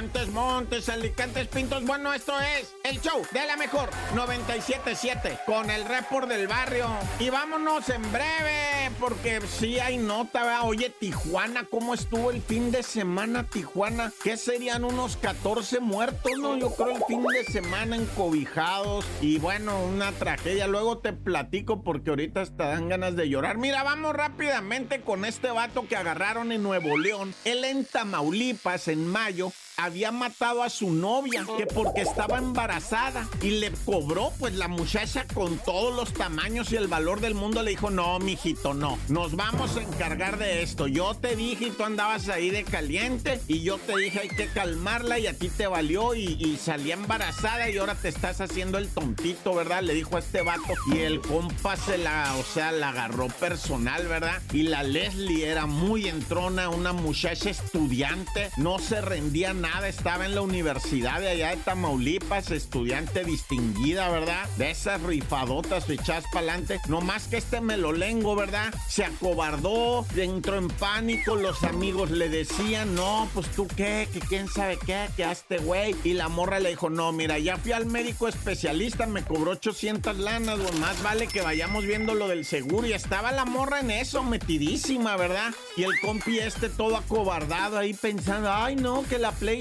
Montes, Montes, Alicantes, Pintos. Bueno, esto es el show de la mejor 977 con el report del barrio. Y vámonos en breve, porque sí hay nota. Oye, Tijuana, ¿cómo estuvo el fin de semana, Tijuana? ¿Qué serían unos 14 muertos, no? Yo creo el fin de semana encobijados. Y bueno, una tragedia. Luego te platico porque ahorita hasta dan ganas de llorar. Mira, vamos rápidamente con este vato que agarraron en Nuevo León. Él en Tamaulipas, en mayo, había matado a su novia, que porque estaba embarazada y le cobró, pues la muchacha con todos los tamaños y el valor del mundo le dijo, no, mijito, no, nos vamos a encargar de esto. Yo te dije y tú andabas ahí de caliente y yo te dije hay que calmarla y a ti te valió y, y salía embarazada y ahora te estás haciendo el tontito, ¿verdad? Le dijo a este vato y el compa se la, o sea, la agarró personal, ¿verdad? Y la Leslie era muy entrona, una muchacha estudiante, no se rendía nada estaba en la universidad de allá de Tamaulipas, estudiante distinguida, ¿verdad? De esas rifadotas echadas para adelante. No más que este melolengo, ¿verdad? Se acobardó, entró en pánico, los amigos le decían, no, pues tú qué, que quién sabe qué, que a este güey. Y la morra le dijo, no, mira, ya fui al médico especialista, me cobró 800 lanas, güey, más vale que vayamos viendo lo del seguro. Y estaba la morra en eso, metidísima, ¿verdad? Y el compi este todo acobardado ahí pensando, ay no, que la Play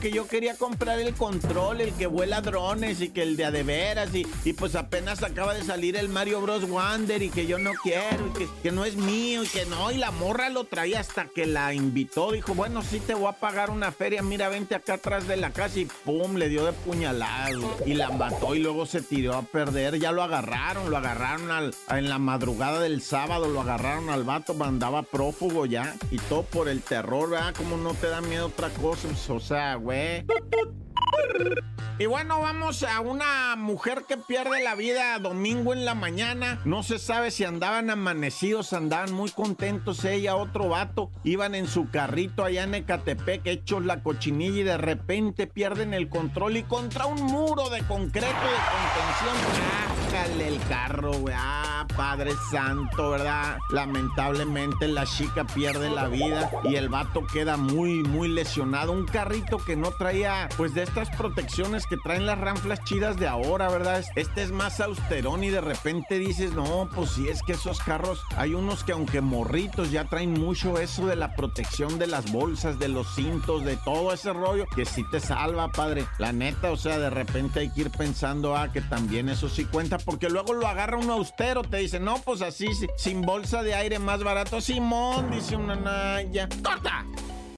Que yo quería comprar el control, el que vuela drones y que el de a de veras, y, y pues apenas acaba de salir el Mario Bros. Wonder y que yo no quiero, y que, no es mío, y que no, y la morra lo traía hasta que la invitó, dijo, bueno, sí te voy a pagar una feria, mira, vente acá atrás de la casa, y pum, le dio de puñalado, y la mató, y luego se tiró a perder, ya lo agarraron, lo agarraron al, en la madrugada del sábado, lo agarraron al vato, mandaba prófugo ya, y todo por el terror, ¿verdad? Como no te da miedo otra cosa, o sea, güey. Y bueno, vamos a una mujer que pierde la vida domingo en la mañana. No se sabe si andaban amanecidos, andaban muy contentos ella, otro vato. Iban en su carrito allá en Ecatepec, hechos la cochinilla y de repente pierden el control y contra un muro de concreto de contención. Bájale el carro, güey. Ah, Padre Santo, ¿verdad? Lamentablemente la chica pierde la vida y el vato queda muy, muy lesionado. Un carrito que no traía, pues, de estas protecciones que traen las ranflas chidas de ahora, ¿verdad? Este es más austerón y de repente dices, no, pues sí, es que esos carros, hay unos que aunque morritos ya traen mucho eso de la protección de las bolsas, de los cintos, de todo ese rollo, que sí te salva, padre. La neta, o sea, de repente hay que ir pensando, ah, que también eso sí cuenta, porque luego lo agarra un austero, te dice, no, pues así, sin bolsa de aire más barato. Simón, dice una naya. ¡Corta!